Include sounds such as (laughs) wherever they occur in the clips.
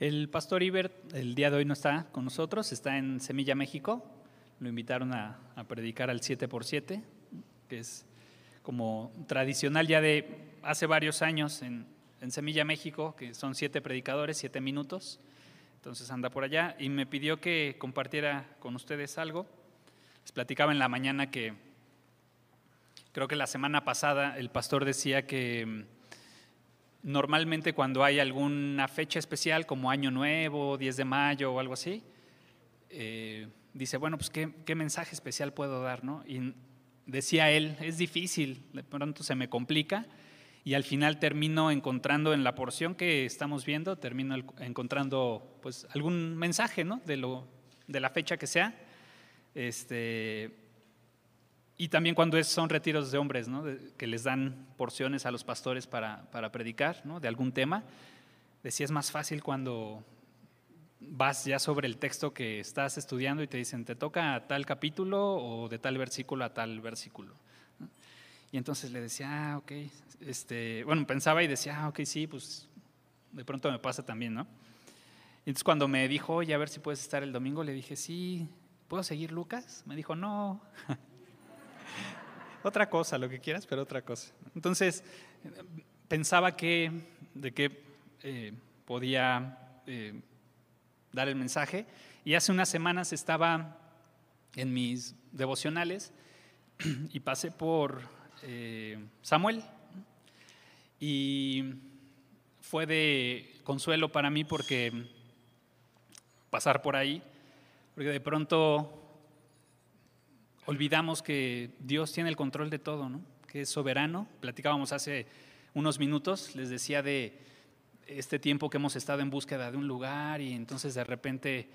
El pastor Ibert el día de hoy no está con nosotros, está en Semilla, México. Lo invitaron a, predicar al 7x7, que es como tradicional ya de hace varios años en, Semilla, México, que son siete predicadores, siete minutos. Entonces anda por allá y me pidió que compartiera con ustedes algo. Les platicaba en la mañana que creo que la semana pasada el pastor decía que normalmente cuando hay alguna fecha especial como Año Nuevo, 10 de mayo o algo así, eh, dice, bueno, pues ¿qué, mensaje especial puedo dar, ¿no? Y decía él, es difícil, de pronto se me complica y al final termino encontrando en la porción que estamos viendo, termino encontrando pues algún mensaje, ¿no? De, lo, de la fecha que sea. Este, y también cuando son retiros de hombres, ¿no? que les dan porciones a los pastores para, para predicar ¿no? de algún tema, decía es más fácil cuando vas ya sobre el texto que estás estudiando y te dicen, te toca tal capítulo o de tal versículo a tal versículo. Y entonces le decía, ah, ok, este, bueno, pensaba y decía, ah, ok, sí, pues de pronto me pasa también, ¿no? Y entonces cuando me dijo, oye, a ver si puedes estar el domingo, le dije, sí, ¿puedo seguir Lucas? Me dijo, no. (laughs) otra cosa, lo que quieras, pero otra cosa. Entonces, pensaba que, de qué eh, podía eh, dar el mensaje, y hace unas semanas estaba en mis devocionales (clears throat) y pasé por eh, Samuel, y fue de consuelo para mí porque pasar por ahí, porque de pronto olvidamos que Dios tiene el control de todo, ¿no? que es soberano. Platicábamos hace unos minutos, les decía de este tiempo que hemos estado en búsqueda de un lugar y entonces de repente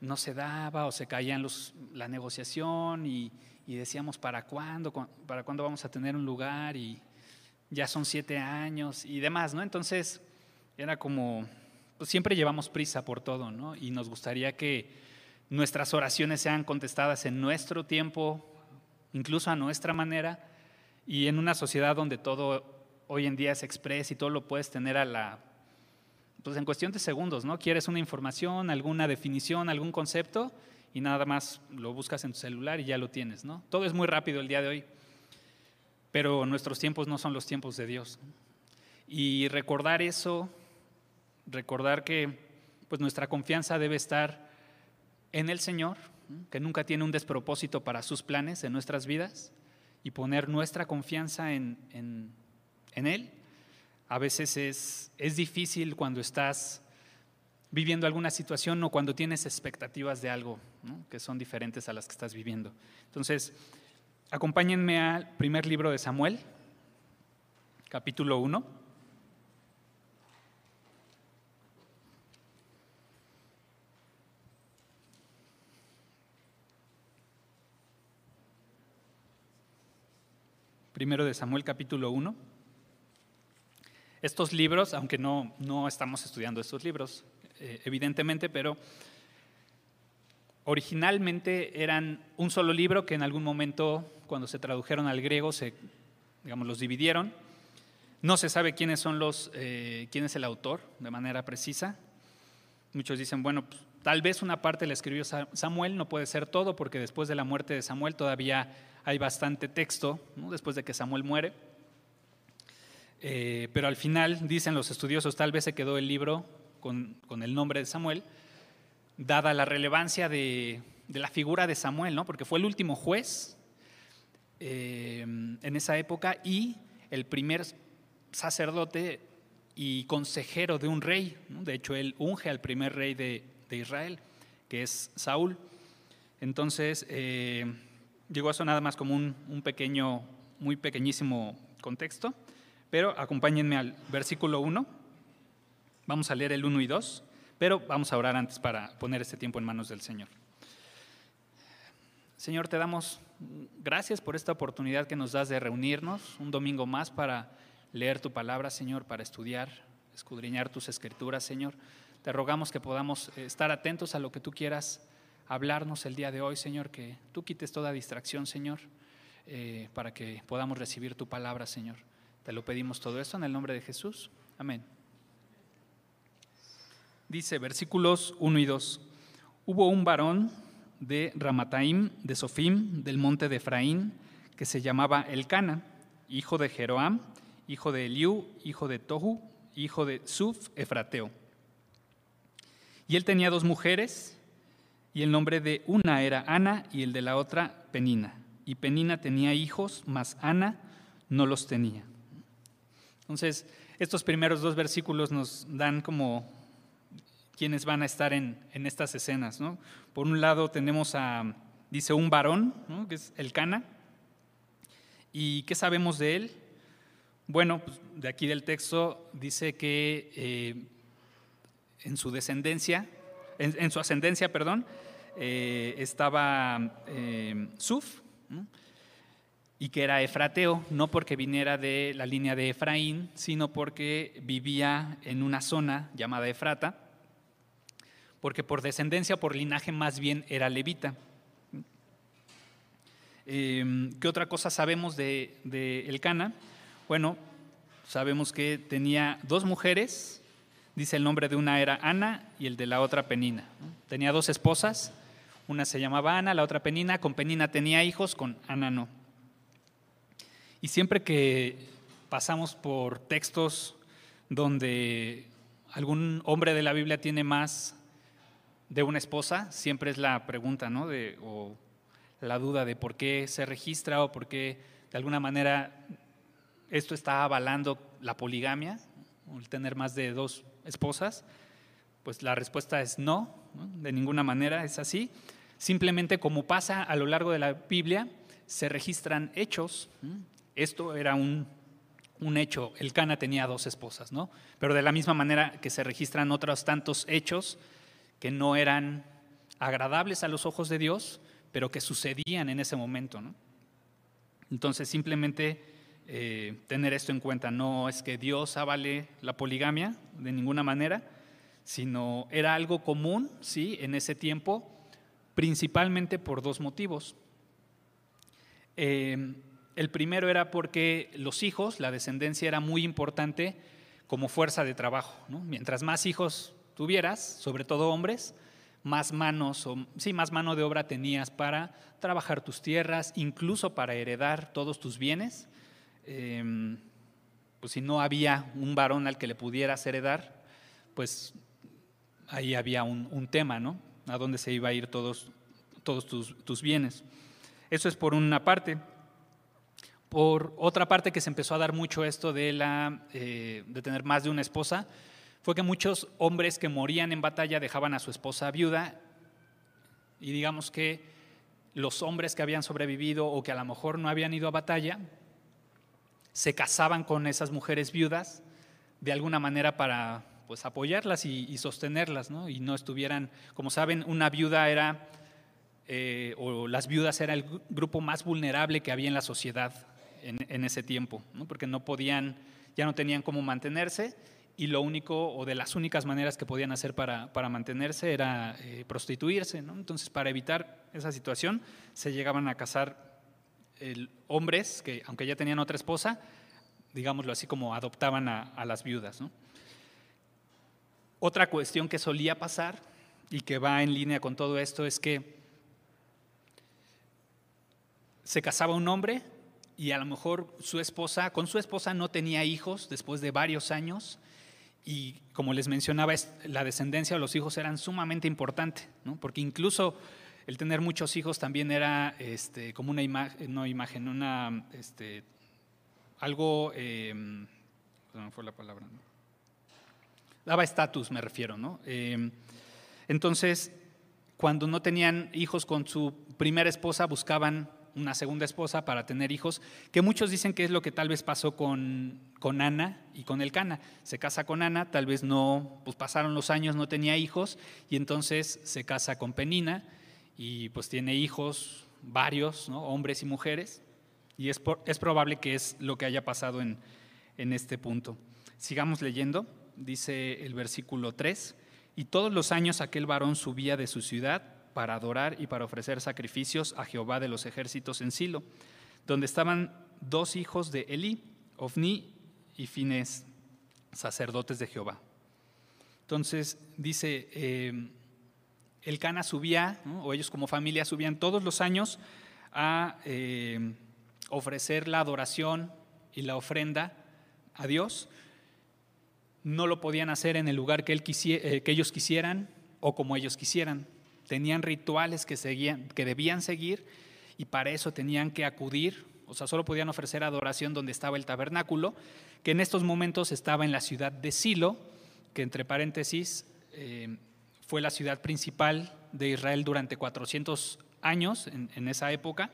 no se daba o se caía los, la negociación y, decíamos, ¿para cuándo? ¿Para cuándo vamos a tener un lugar? Y ya son siete años y demás, ¿no? Entonces era como, pues siempre llevamos prisa por todo, ¿no? Y nos gustaría que nuestras oraciones sean contestadas en nuestro tiempo, incluso a nuestra manera, y en una sociedad donde todo hoy en día es express y todo lo puedes tener a la, pues en cuestión de segundos, ¿no? Quieres una información, alguna definición, algún concepto y nada más lo buscas en tu celular y ya lo tienes, ¿no? Todo es muy rápido el día de hoy, pero nuestros tiempos no son los tiempos de Dios. Y recordar eso, recordar que pues nuestra confianza debe estar en el Señor, que nunca tiene un despropósito para sus planes en nuestras vidas, y poner nuestra confianza en, Él. A veces es, es difícil cuando estás viviendo alguna situación o cuando tienes expectativas de algo que son diferentes a las que estás viviendo. Entonces, acompáñenme al primer libro de Samuel, capítulo 1. Primero de Samuel capítulo 1. Estos libros, aunque no, no estamos estudiando estos libros, eh, evidentemente, pero originalmente eran un solo libro que en algún momento, cuando se tradujeron al griego, se, digamos, los dividieron. No se sabe quiénes son los, eh, quién es el autor de manera precisa. Muchos dicen, bueno, pues, tal vez una parte la escribió Samuel, no puede ser todo, porque después de la muerte de Samuel todavía hay bastante texto, después de que Samuel muere. Eh, pero al final, dicen los estudiosos, tal vez se quedó el libro con, el nombre de Samuel, dada la relevancia de, la figura de Samuel, ¿no? porque fue el último juez eh, en esa época y el primer sacerdote y consejero de un rey. De hecho, él unge al primer rey de, Israel, que es Saúl. Entonces, eh, Digo eso nada más como un, pequeño, muy pequeñísimo contexto, pero acompáñenme al versículo 1. Vamos a leer el 1 y 2, pero vamos a orar antes para poner este tiempo en manos del Señor. Señor, te damos gracias por esta oportunidad que nos das de reunirnos un domingo más para leer tu palabra, Señor, para estudiar, escudriñar tus escrituras, Señor. Te rogamos que podamos estar atentos a lo que tú quieras hablarnos el día de hoy, Señor, que tú quites toda distracción, Señor, eh, para que podamos recibir tu palabra, Señor. Te lo pedimos todo esto en el nombre de Jesús. Amén. Dice versículos 1 y 2. Hubo un varón de Ramataim, de Sofim, del monte de Efraín, que se llamaba Elcana, hijo de Jeroam, hijo de Eliú, hijo de Tohu, hijo de Suf, Efrateo. Y él tenía dos mujeres, y el nombre de una era Ana y el de la otra Penina. Y Penina tenía hijos, mas Ana no los tenía. Entonces, estos primeros dos versículos nos dan como quienes van a estar en, estas escenas. ¿no? Por un lado tenemos a, dice, un varón, que es el Cana. ¿Y qué sabemos de él? Bueno, pues, de aquí del texto dice que eh, en su descendencia, en, su ascendencia, perdón, eh, estaba eh, Suf, y que era efrateo, no porque viniera de la línea de Efraín, sino porque vivía en una zona llamada Efrata, porque por descendencia, por linaje más bien era levita. Em, ¿Qué otra cosa sabemos de, de Elcana? Bueno, sabemos que tenía dos mujeres, dice el nombre de una era Ana y el de la otra Penina. Tenía dos esposas, una se llamaba Ana, la otra Penina, con Penina tenía hijos, con Ana no. Y siempre que pasamos por textos donde algún hombre de la Biblia tiene más de una esposa, siempre es la pregunta, ¿no? De, o la duda de por qué se registra o por qué de alguna manera esto está avalando la poligamia, el tener más de dos esposas. Pues la respuesta es no, de ninguna manera es así. Simplemente como pasa a lo largo de la Biblia, se registran hechos. Esto era un, un hecho, el Cana tenía dos esposas, ¿no? Pero de la misma manera que se registran otros tantos hechos que no eran agradables a los ojos de Dios, pero que sucedían en ese momento. Entonces, simplemente eh, tener esto en cuenta, no es que Dios avale la poligamia de ninguna manera, sino era algo común, sí, en ese tiempo, principalmente por dos motivos. Eh, el primero era porque los hijos, la descendencia era muy importante como fuerza de trabajo. Mientras más hijos tuvieras, sobre todo hombres, más manos, o, sí, más mano de obra tenías para trabajar tus tierras, incluso para heredar todos tus bienes. Em, pues si no había un varón al que le pudieras heredar, pues ahí había un, tema, ¿no? A dónde se iba a ir todos, todos tus, bienes. Eso es por una parte. Por otra parte que se empezó a dar mucho esto de, la, eh, de tener más de una esposa, fue que muchos hombres que morían en batalla dejaban a su esposa viuda y digamos que los hombres que habían sobrevivido o que a lo mejor no habían ido a batalla, se casaban con esas mujeres viudas de alguna manera para pues apoyarlas y, sostenerlas, ¿no? Y no estuvieran, como saben, una viuda era, eh, o las viudas era el grupo más vulnerable que había en la sociedad en, ese tiempo, ¿no? porque no podían, ya no tenían cómo mantenerse y lo único o de las únicas maneras que podían hacer para, para mantenerse era eh, prostituirse. Entonces, para evitar esa situación, se llegaban a casar hombres que, aunque ya tenían otra esposa, digámoslo así, como adoptaban a, las viudas. Otra cuestión que solía pasar y que va en línea con todo esto es que se casaba un hombre y a lo mejor su esposa, con su esposa no tenía hijos después de varios años y como les mencionaba, la descendencia de los hijos eran sumamente importante, ¿no? porque incluso el tener muchos hijos también era este, como una imagen, no imagen, una, este, algo, eh, no fue la palabra, daba estatus, me refiero, ¿no? Eh, entonces, cuando no tenían hijos con su primera esposa, buscaban una segunda esposa para tener hijos, que muchos dicen que es lo que tal vez pasó con, con Ana y con Elcana. Se casa con Ana, tal vez no, pues pasaron los años, no tenía hijos, y entonces se casa con Penina y pues tiene hijos varios, hombres y mujeres, y es, es probable que es lo que haya pasado en, en este punto. Sigamos leyendo, dice el versículo 3, y todos los años aquel varón subía de su ciudad para adorar y para ofrecer sacrificios a Jehová de los ejércitos en Silo, donde estaban dos hijos de Elí, Ofni y Fines, sacerdotes de Jehová. Entonces dice, eh, el Cana subía, o ellos como familia subían todos los años a eh, ofrecer la adoración y la ofrenda a Dios. No lo podían hacer en el lugar que, que ellos quisieran o como ellos quisieran. Tenían rituales que debían seguir y para eso tenían que acudir, o sea, solo podían ofrecer adoración donde estaba el tabernáculo, que en estos momentos estaba en la ciudad de Silo, que entre paréntesis eh, fue la ciudad principal de Israel durante 400 años en, esa época,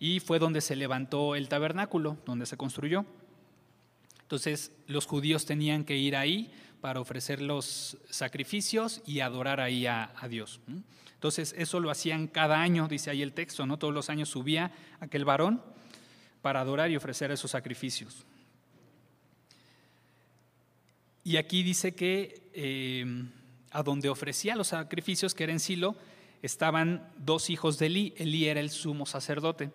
y fue donde se levantó el tabernáculo, donde se construyó. Entonces los judíos tenían que ir ahí para ofrecer los sacrificios y adorar ahí a, Dios. Entonces eso lo hacían cada año, dice ahí el texto, ¿no? Todos los años subía aquel varón para adorar y ofrecer esos sacrificios. Y aquí dice que eh, a donde ofrecía los sacrificios, que era en Silo, estaban dos hijos de Elí. Elí era el sumo sacerdote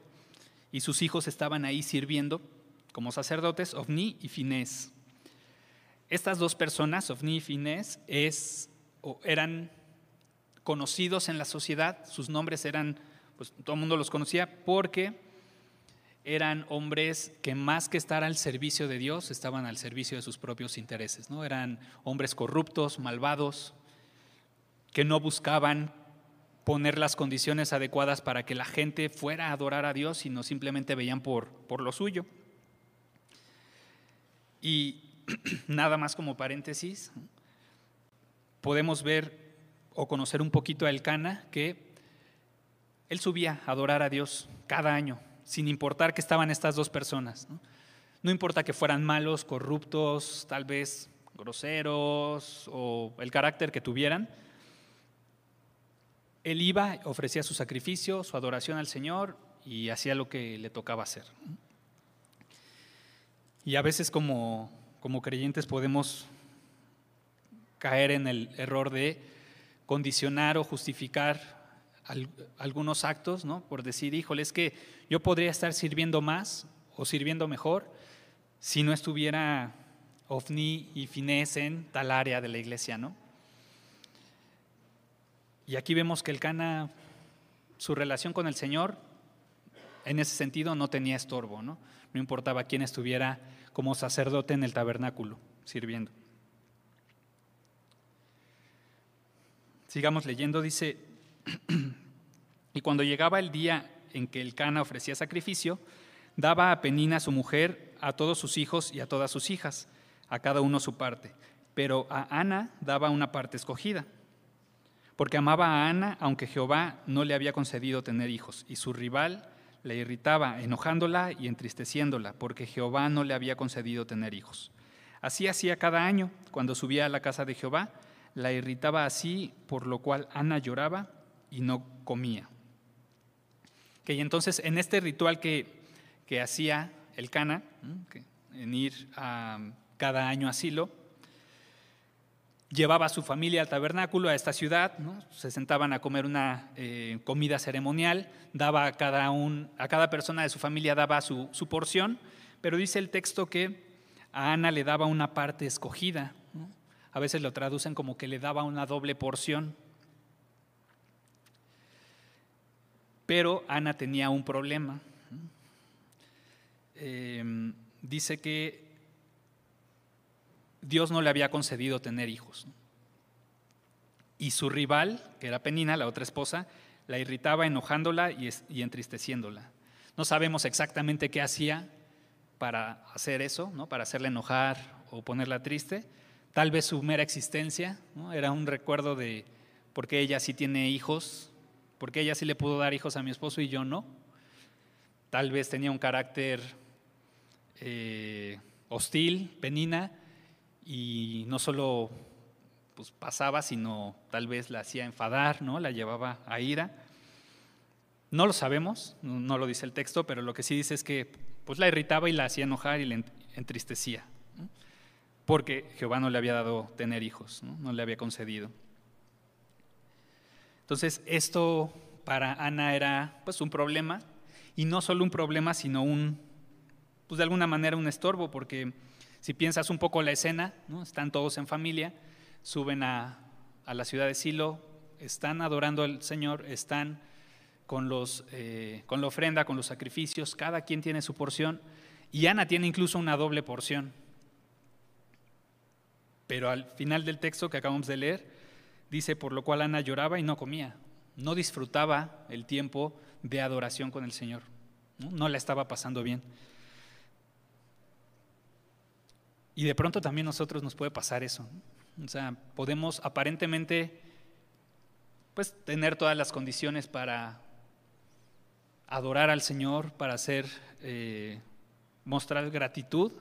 y sus hijos estaban ahí sirviendo como sacerdotes, Ovni y Finés. Estas dos personas, Ovni y Finés, es, eran conocidos en la sociedad, sus nombres eran, pues todo el mundo los conocía porque eran hombres que más que estar al servicio de Dios, estaban al servicio de sus propios intereses, ¿no? Eran hombres corruptos, malvados, que no buscaban poner las condiciones adecuadas para que la gente fuera a adorar a Dios, sino simplemente veían por, por lo suyo. Y (clears throat) nada más como paréntesis, podemos ver o conocer un poquito a Elcana que él subía a adorar a Dios cada año, sin importar que estaban estas dos personas. ¿no? no importa que fueran malos, corruptos, tal vez groseros o el carácter que tuvieran, él iba, ofrecía su sacrificio, su adoración al Señor y hacía lo que le tocaba hacer. Y a veces como, como creyentes podemos caer en el error de condicionar o justificar algunos actos, ¿no? Por decir, híjole, es que yo podría estar sirviendo más o sirviendo mejor si no estuviera Ofni y Finés en tal área de la iglesia, ¿no? Y aquí vemos que el Cana, su relación con el Señor, en ese sentido no tenía estorbo, ¿no? No importaba quién estuviera como sacerdote en el tabernáculo sirviendo. Sigamos leyendo, dice, (clears throat) y cuando llegaba el día en que el Cana ofrecía sacrificio, daba a Penina su mujer, a todos sus hijos y a todas sus hijas, a cada uno su parte, pero a Ana daba una parte escogida porque amaba a Ana, aunque Jehová no le había concedido tener hijos, y su rival le irritaba, enojándola y entristeciéndola, porque Jehová no le había concedido tener hijos. Así hacía cada año, cuando subía a la casa de Jehová, la irritaba así, por lo cual Ana lloraba y no comía. Que entonces en este ritual que, que hacía el Cana, en ir a cada año a Silo, llevaba a su familia al tabernáculo, a esta ciudad, se sentaban a comer una eh, comida ceremonial, daba a cada, un, a cada persona de su familia daba su, porción, pero dice el texto que a Ana le daba una parte escogida. A veces lo traducen como que le daba una doble porción. Pero Ana tenía un problema. Em, dice que Dios no le había concedido tener hijos. Y su rival, que era Penina, la otra esposa, la irritaba enojándola y, entristeciéndola. No sabemos exactamente qué hacía para hacer eso, ¿no? para hacerla enojar o ponerla triste. Tal vez su mera existencia era un recuerdo de por qué ella sí tiene hijos, por qué ella sí le pudo dar hijos a mi esposo y yo no. Tal vez tenía un carácter eh, hostil, penina, y no solo pues, pasaba, sino tal vez la hacía enfadar, ¿no? la llevaba a ira. No lo sabemos, no lo dice el texto, pero lo que sí dice es que pues, la irritaba y la hacía enojar y le entristecía, porque Jehová no le había dado tener hijos, ¿no? no le había concedido. Entonces, esto para Ana era pues, un problema, y no solo un problema, sino un, pues de alguna manera un estorbo, porque si piensas un poco la escena, están todos en familia, suben a, la ciudad de Silo, están adorando al Señor, están con, los, eh, con la ofrenda, con los sacrificios, cada quien tiene su porción, y Ana tiene incluso una doble porción. Pero al final del texto que acabamos de leer, dice, por lo cual Ana lloraba y no comía, no disfrutaba el tiempo de adoración con el Señor, no la estaba pasando bien. Y de pronto también a nosotros nos puede pasar eso. O sea, podemos aparentemente pues tener todas las condiciones para adorar al Señor, para hacer, eh, mostrar gratitud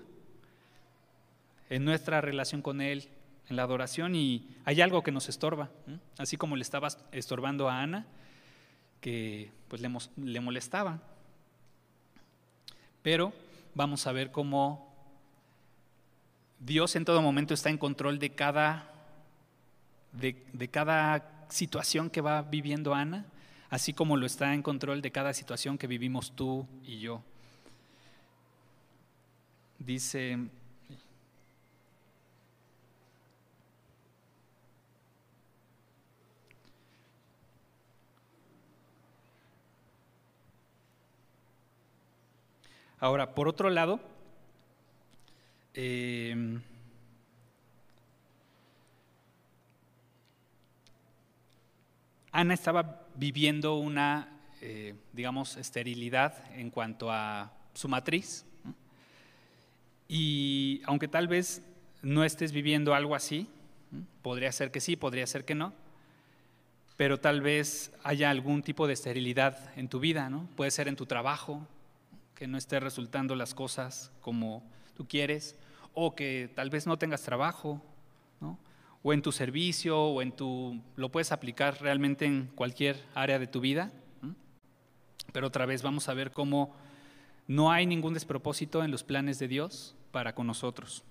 en nuestra relación con Él, en la adoración, y hay algo que nos estorba, así como le estaba estorbando a Ana, que pues le, le molestaba. Pero vamos a ver cómo Dios en todo momento está en control de cada, de, cada situación que va viviendo Ana, así como lo está en control de cada situación que vivimos tú y yo. Dice, Ahora, por otro lado, Em, Ana estaba viviendo una, eh, digamos, esterilidad en cuanto a su matriz. Y aunque tal vez no estés viviendo algo así, podría ser que sí, podría ser que no, pero tal vez haya algún tipo de esterilidad en tu vida, ¿no? Puede ser en tu trabajo, que no esté resultando las cosas como tú quieres, o que tal vez no tengas trabajo, o en tu servicio, o en tu, lo puedes aplicar realmente en cualquier área de tu vida. Pero otra vez vamos a ver cómo no hay ningún despropósito en los planes de Dios para con nosotros.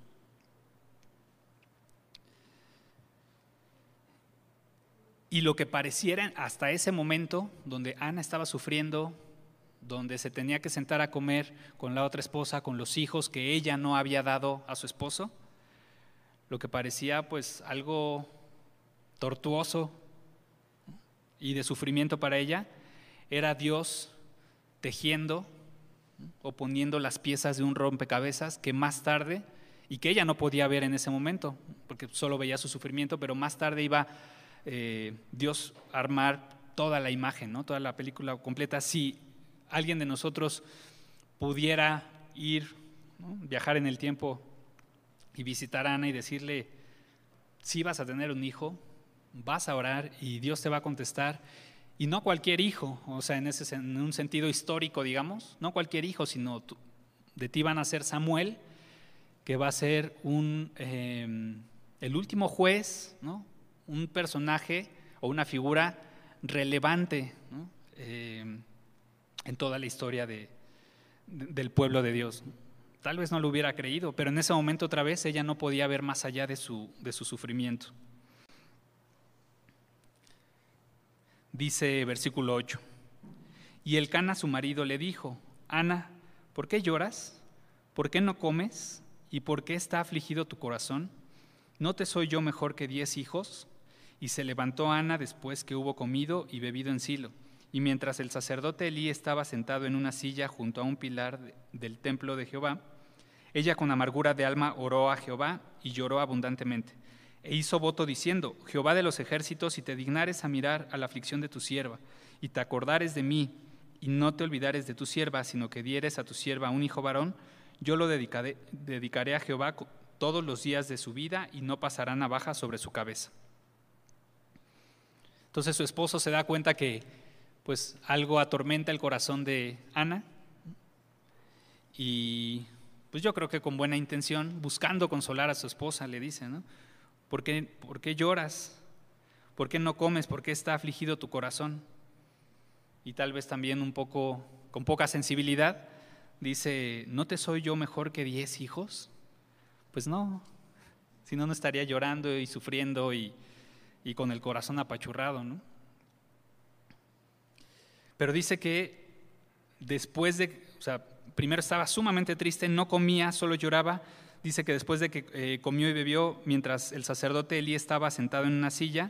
Y lo que pareciera hasta ese momento, donde Ana estaba sufriendo donde se tenía que sentar a comer con la otra esposa, con los hijos que ella no había dado a su esposo, lo que parecía pues algo tortuoso y de sufrimiento para ella, era Dios tejiendo o poniendo las piezas de un rompecabezas que más tarde, y que ella no podía ver en ese momento, porque solo veía su sufrimiento, pero más tarde iba eh, Dios a armar toda la imagen, ¿no? toda la película completa. Si alguien de nosotros pudiera ir, viajar en el tiempo y visitar a Ana y decirle, si vas a tener un hijo, vas a orar y Dios te va a contestar. Y no cualquier hijo, o sea, en, ese, en un sentido histórico, digamos, no cualquier hijo, sino de ti van a ser Samuel, que va a ser un, em, el último juez, ¿no? un personaje o una figura relevante. ¿no? Em, en toda la historia de, del pueblo de Dios. Tal vez no lo hubiera creído, pero en ese momento otra vez ella no podía ver más allá de su, de su sufrimiento. Dice versículo 8, y el Cana su marido le dijo, Ana, ¿por qué lloras? ¿Por qué no comes? ¿Y por qué está afligido tu corazón? ¿No te soy yo mejor que diez hijos? Y se levantó Ana después que hubo comido y bebido en Silo. Y mientras el sacerdote Elí estaba sentado en una silla junto a un pilar del templo de Jehová, ella con amargura de alma oró a Jehová y lloró abundantemente. E hizo voto diciendo, Jehová de los ejércitos, si te dignares a mirar a la aflicción de tu sierva, y te acordares de mí, y no te olvidares de tu sierva, sino que dieres a tu sierva un hijo varón, yo lo dedicaré, a Jehová todos los días de su vida, y no pasará navaja sobre su cabeza. Entonces su esposo se da cuenta que pues algo atormenta el corazón de Ana y pues yo creo que con buena intención, buscando consolar a su esposa, le dice, ¿no? ¿Por qué, ¿Por qué lloras? ¿Por qué no comes? ¿Por qué está afligido tu corazón? Y tal vez también un poco, con poca sensibilidad, dice, ¿no te soy yo mejor que diez hijos? Pues no, si no, no estaría llorando y sufriendo y, y con el corazón apachurrado, ¿no? Pero dice que después de, o sea, primero estaba sumamente triste, no comía, solo lloraba, dice que después de que eh, comió y bebió, mientras el sacerdote Elí estaba sentado en una silla,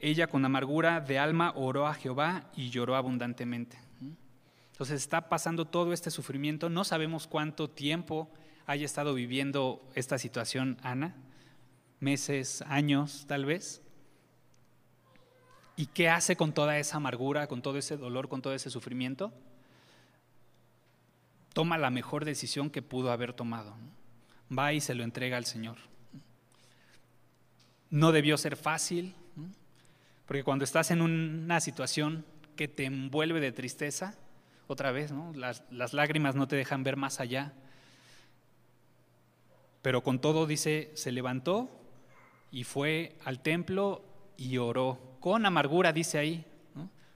ella con amargura de alma oró a Jehová y lloró abundantemente. Entonces está pasando todo este sufrimiento, no sabemos cuánto tiempo haya estado viviendo esta situación Ana, meses, años tal vez. ¿Y qué hace con toda esa amargura, con todo ese dolor, con todo ese sufrimiento? Toma la mejor decisión que pudo haber tomado. Va y se lo entrega al Señor. No debió ser fácil, porque cuando estás en una situación que te envuelve de tristeza, otra vez, las, las lágrimas no te dejan ver más allá. Pero con todo dice, se levantó y fue al templo y oró. Con amargura, dice ahí.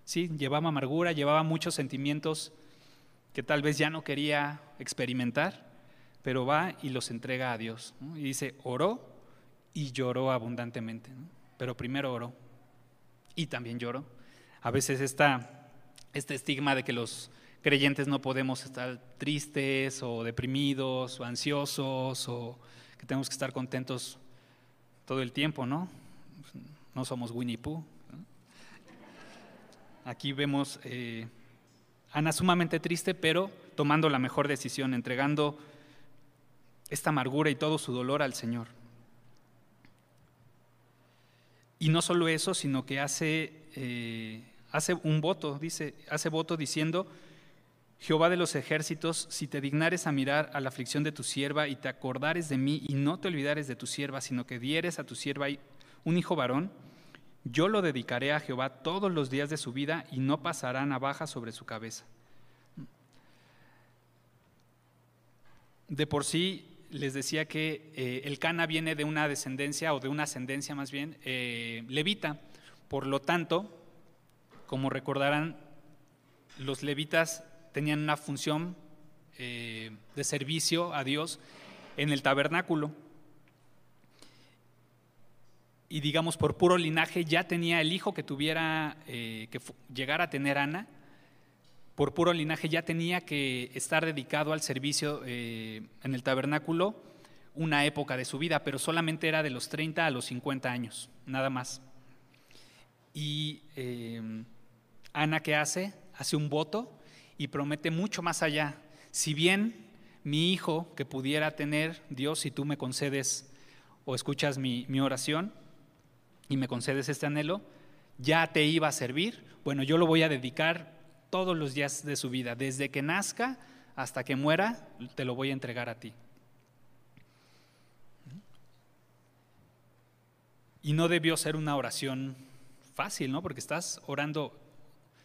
Sí, llevaba amargura, llevaba muchos sentimientos que tal vez ya no quería experimentar, pero va y los entrega a Dios. Y dice, oró y lloró abundantemente. Pero primero oró y también lloró. A veces está este estigma de que los creyentes no podemos estar tristes o deprimidos o ansiosos o que tenemos que estar contentos todo el tiempo, ¿no? No somos Winnie Pooh. Aquí vemos eh, Ana sumamente triste, pero tomando la mejor decisión, entregando esta amargura y todo su dolor al Señor. Y no solo eso, sino que hace, eh, hace un voto, dice, hace voto diciendo, Jehová de los ejércitos, si te dignares a mirar a la aflicción de tu sierva y te acordares de mí y no te olvidares de tu sierva, sino que dieres a tu sierva un hijo varón, yo lo dedicaré a Jehová todos los días de su vida y no pasará navaja sobre su cabeza. De por sí les decía que eh, el Cana viene de una descendencia o de una ascendencia más bien eh, levita. Por lo tanto, como recordarán, los levitas tenían una función eh, de servicio a Dios en el tabernáculo. Y digamos, por puro linaje ya tenía el hijo que tuviera, que llegara a tener Ana, por puro linaje ya tenía que estar dedicado al servicio eh, en el tabernáculo una época de su vida, pero solamente era de los 30 a los 50 años, nada más. Y eh, Ana, ¿qué hace? Hace un voto y promete mucho más allá. Si bien mi hijo que pudiera tener, Dios, si tú me concedes o escuchas mi, mi oración y me concedes este anhelo, ya te iba a servir, bueno, yo lo voy a dedicar todos los días de su vida, desde que nazca hasta que muera, te lo voy a entregar a ti. Y no debió ser una oración fácil, ¿no? Porque estás orando,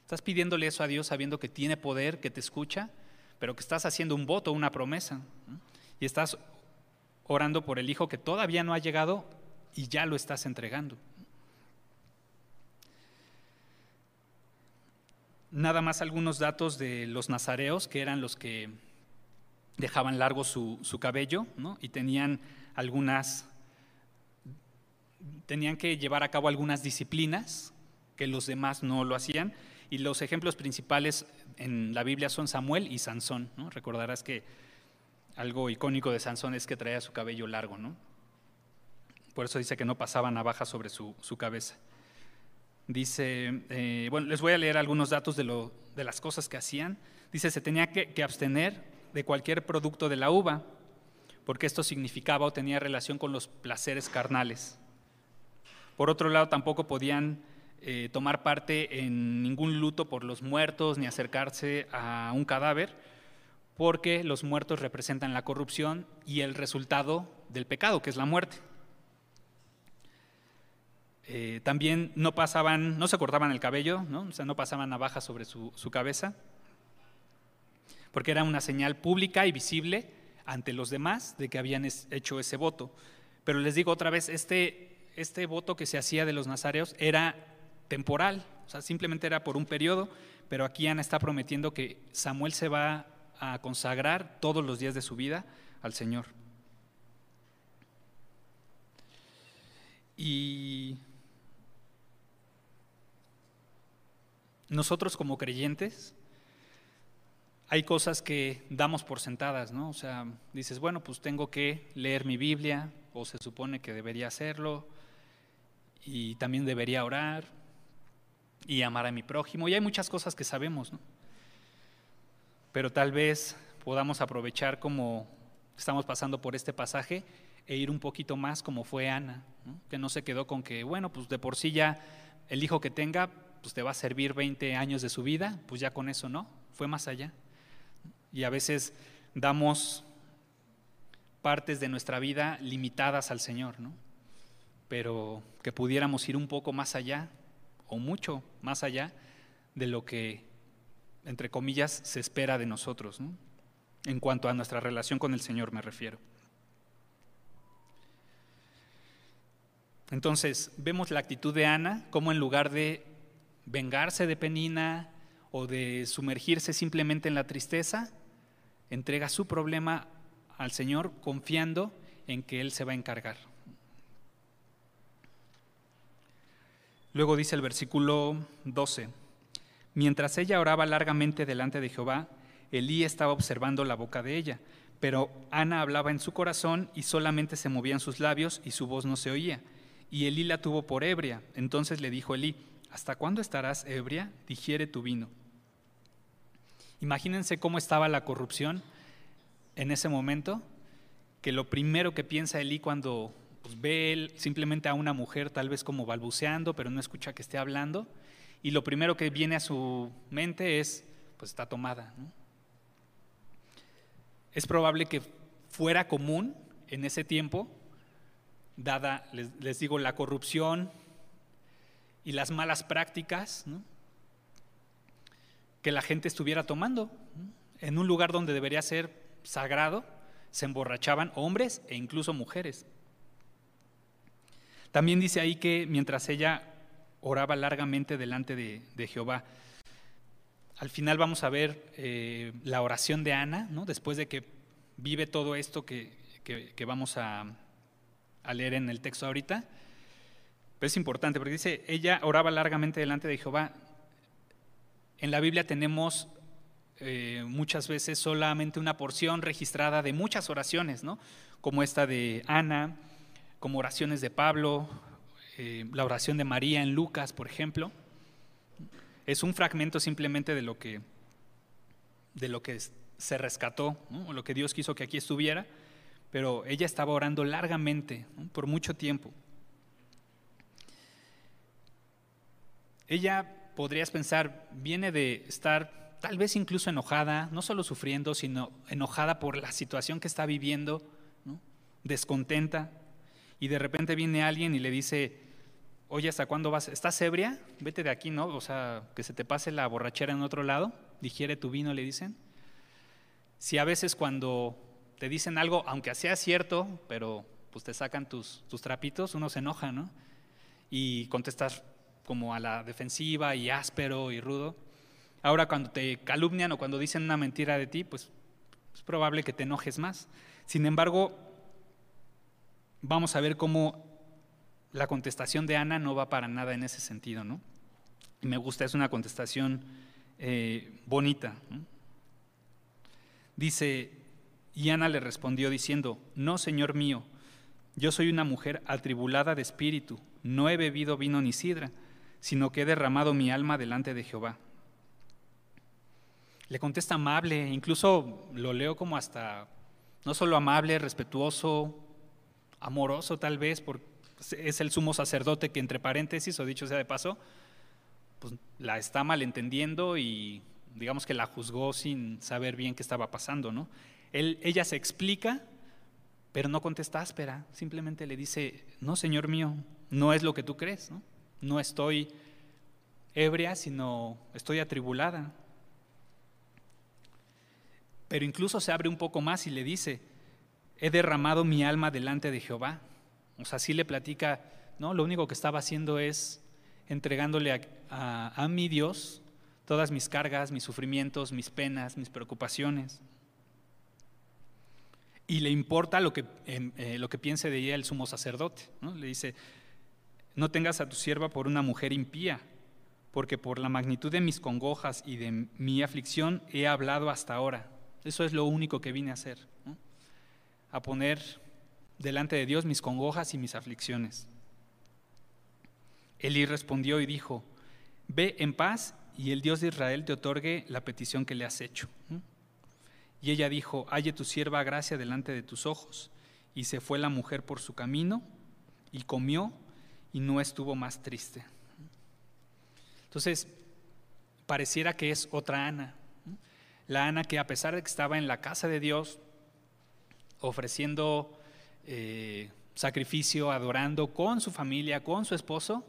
estás pidiéndole eso a Dios sabiendo que tiene poder, que te escucha, pero que estás haciendo un voto, una promesa. Y estás orando por el hijo que todavía no ha llegado y ya lo estás entregando. Nada más algunos datos de los nazareos, que eran los que dejaban largo su, cabello y tenían algunas, tenían que llevar a cabo algunas disciplinas que los demás no lo hacían. Y los ejemplos principales en la Biblia son Samuel y Sansón. Recordarás que algo icónico de Sansón es que traía su cabello largo. ¿no? Por eso dice que no pasaba navaja sobre su cabeza. Dice, eh, bueno, les voy a leer algunos datos de, lo, de, las cosas que hacían. Dice, se tenía que, abstener de cualquier producto de la uva, porque esto significaba o tenía relación con los placeres carnales. Por otro lado, tampoco podían eh, tomar parte en ningún luto por los muertos ni acercarse a un cadáver, porque los muertos representan la corrupción y el resultado del pecado, que es la muerte. Eh, también no pasaban, no se cortaban el cabello, ¿no? o sea, no pasaban navajas sobre su, cabeza, porque era una señal pública y visible ante los demás de que habían hecho ese voto. Pero les digo otra vez, este, este voto que se hacía de los nazareos era temporal, o sea, simplemente era por un periodo, pero aquí Ana está prometiendo que Samuel se va a consagrar todos los días de su vida al Señor. Y nosotros como creyentes, hay cosas que damos por sentadas, ¿no? O sea, dices, bueno, pues tengo que leer mi Biblia, o se supone que debería hacerlo, y también debería orar, y amar a mi prójimo, y hay muchas cosas que sabemos, ¿no? Pero tal vez podamos aprovechar como estamos pasando por este pasaje e ir un poquito más como fue Ana, que no se quedó con que, bueno, pues de por sí ya el hijo que tenga, pues te va a servir 20 años de su vida, pues ya con eso no, fue más allá. Y a veces damos partes de nuestra vida limitadas al Señor, ¿no? Pero que pudiéramos ir un poco más allá, o mucho más allá, de lo que, entre comillas, se espera de nosotros, ¿no? En cuanto a nuestra relación con el Señor me refiero. Entonces, vemos la actitud de Ana, como en lugar de vengarse de Penina o de sumergirse simplemente en la tristeza, entrega su problema al Señor confiando en que Él se va a encargar. Luego dice el versículo 12, mientras ella oraba largamente delante de Jehová, Elí estaba observando la boca de ella, pero Ana hablaba en su corazón y solamente se movían sus labios y su voz no se oía y Elí la tuvo por ebria. Entonces le dijo Elí, ¿hasta cuándo estarás ebria? Digiere tu vino. Imagínense cómo estaba la corrupción en ese momento, que lo primero que piensa Elí cuando pues, ve él simplemente a una mujer tal vez como balbuceando, pero no escucha que esté hablando, y lo primero que viene a su mente es, pues está tomada. Es probable que fuera común en ese tiempo dada, les, digo, la corrupción y las malas prácticas que la gente estuviera tomando. En un lugar donde debería ser sagrado, se emborrachaban hombres e incluso mujeres. También dice ahí que mientras ella oraba largamente delante de, Jehová, al final vamos a ver eh, la oración de Ana, después de que vive todo esto que vamos a, a leer en el texto ahorita. Es importante porque dice, ella oraba largamente delante de Jehová. En la Biblia tenemos eh, muchas veces solamente una porción registrada de muchas oraciones, ¿no? como esta de Ana, como oraciones de Pablo, eh, la oración de María en Lucas, por ejemplo. Es un fragmento simplemente de lo que, de lo que se rescató, o lo que Dios quiso que aquí estuviera pero ella estaba orando largamente, por mucho tiempo. Ella, podrías pensar, viene de estar tal vez incluso enojada, no solo sufriendo, sino enojada por la situación que está viviendo, descontenta, y de repente viene alguien y le dice, oye, ¿hasta cuándo vas? ¿Estás ebria? Vete de aquí, ¿no? O sea, que se te pase la borrachera en otro lado, digiere tu vino, le dicen. Si a veces cuando te dicen algo, aunque sea cierto, pero pues te sacan tus, tus trapitos, uno se enoja, ¿no? Y contestas como a la defensiva y áspero y rudo. Ahora cuando te calumnian o cuando dicen una mentira de ti, pues es probable que te enojes más. Sin embargo, vamos a ver cómo la contestación de Ana no va para nada en ese sentido, ¿no? Y me gusta, es una contestación eh, bonita. Dice, y Ana le respondió diciendo, No, Señor mío, yo soy una mujer atribulada de espíritu, no he bebido vino ni sidra, sino que he derramado mi alma delante de Jehová. Le contesta amable, incluso lo leo como hasta, no solo amable, respetuoso, amoroso tal vez, porque es el sumo sacerdote que entre paréntesis, o dicho sea de paso, pues la está malentendiendo y digamos que la juzgó sin saber bien qué estaba pasando, ¿no? ella se explica, pero no contesta áspera, simplemente le dice, no, Señor mío, no es lo que tú crees, no, no estoy ebria, sino estoy atribulada. Pero incluso se abre un poco más y le dice, he derramado mi alma delante de Jehová. O sea, sí le platica, no, lo único que estaba haciendo es entregándole a mi Dios todas mis cargas, mis sufrimientos, mis penas, mis preocupaciones y le importa lo que, eh, lo que piense de ella el sumo sacerdote. Le dice, no tengas a tu sierva por una mujer impía, porque por la magnitud de mis congojas y de mi aflicción he hablado hasta ahora. Eso es lo único que vine a hacer, a poner delante de Dios mis congojas y mis aflicciones. Elí respondió y dijo, ve en paz y el Dios de Israel te otorgue la petición que le has hecho. Y ella dijo, halle tu sierva gracia delante de tus ojos. Y se fue la mujer por su camino y comió y no estuvo más triste. Entonces, pareciera que es otra Ana. La Ana que a pesar de que estaba en la casa de Dios, ofreciendo eh, sacrificio, adorando con su familia, con su esposo,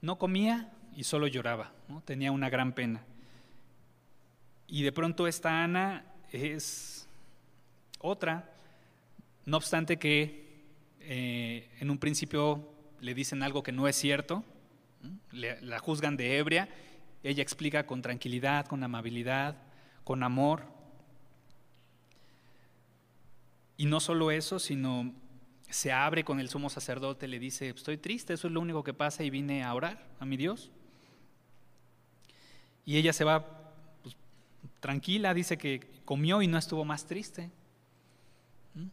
no comía y solo lloraba, tenía una gran pena. Y de pronto esta Ana es otra, no obstante que eh, en un principio le dicen algo que no es cierto, la juzgan de ebria, ella explica con tranquilidad, con amabilidad, con amor. Y no solo eso, sino se abre con el sumo sacerdote, le dice, estoy triste, eso es lo único que pasa y vine a orar a mi Dios. Y ella se va pues, tranquila, dice que comió y no estuvo más triste.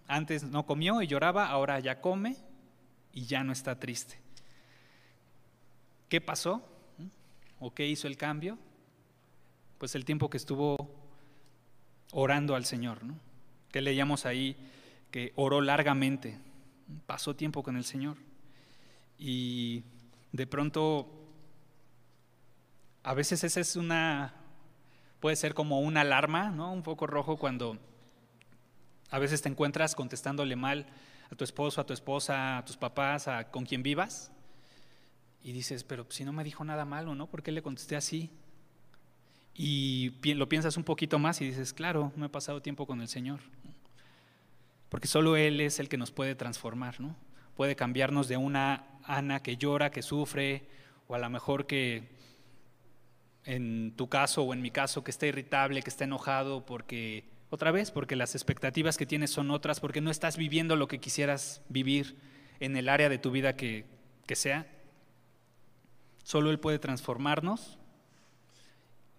Antes no comió y lloraba, ahora ya come y ya no está triste. ¿Qué pasó? ¿O qué hizo el cambio? Pues el tiempo que estuvo orando al Señor, ¿no? que leíamos ahí que oró largamente, pasó tiempo con el Señor. Y de pronto, a veces esa es una, puede ser como una alarma, ¿no? Un foco rojo cuando a veces te encuentras contestándole mal a tu esposo, a tu esposa, a tus papás, a con quien vivas. Y dices, pero si no me dijo nada malo, ¿no? ¿Por qué le contesté así? Y lo piensas un poquito más y dices, claro, no he pasado tiempo con el Señor. Porque solo Él es el que nos puede transformar, ¿no? Puede cambiarnos de una Ana que llora, que sufre, o a lo mejor que en tu caso o en mi caso que está irritable, que está enojado porque, otra vez, porque las expectativas que tienes son otras, porque no estás viviendo lo que quisieras vivir en el área de tu vida que, sea. Solo Él puede transformarnos,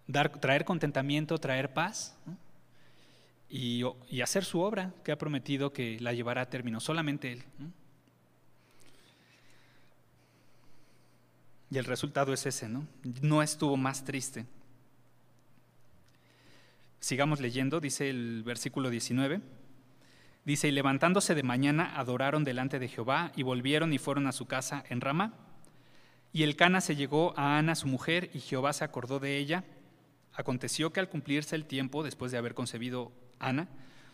dar, traer contentamiento, traer paz y, hacer su obra que ha prometido que la llevará a término, solamente Él. Y el resultado es ese, ¿no? No estuvo más triste. Sigamos leyendo, dice el versículo 19. Dice, y levantándose de mañana adoraron delante de Jehová y volvieron y fueron a su casa en Rama. Y el Cana se llegó a Ana, su mujer, y Jehová se acordó de ella. Aconteció que al cumplirse el tiempo, después de haber concebido Ana,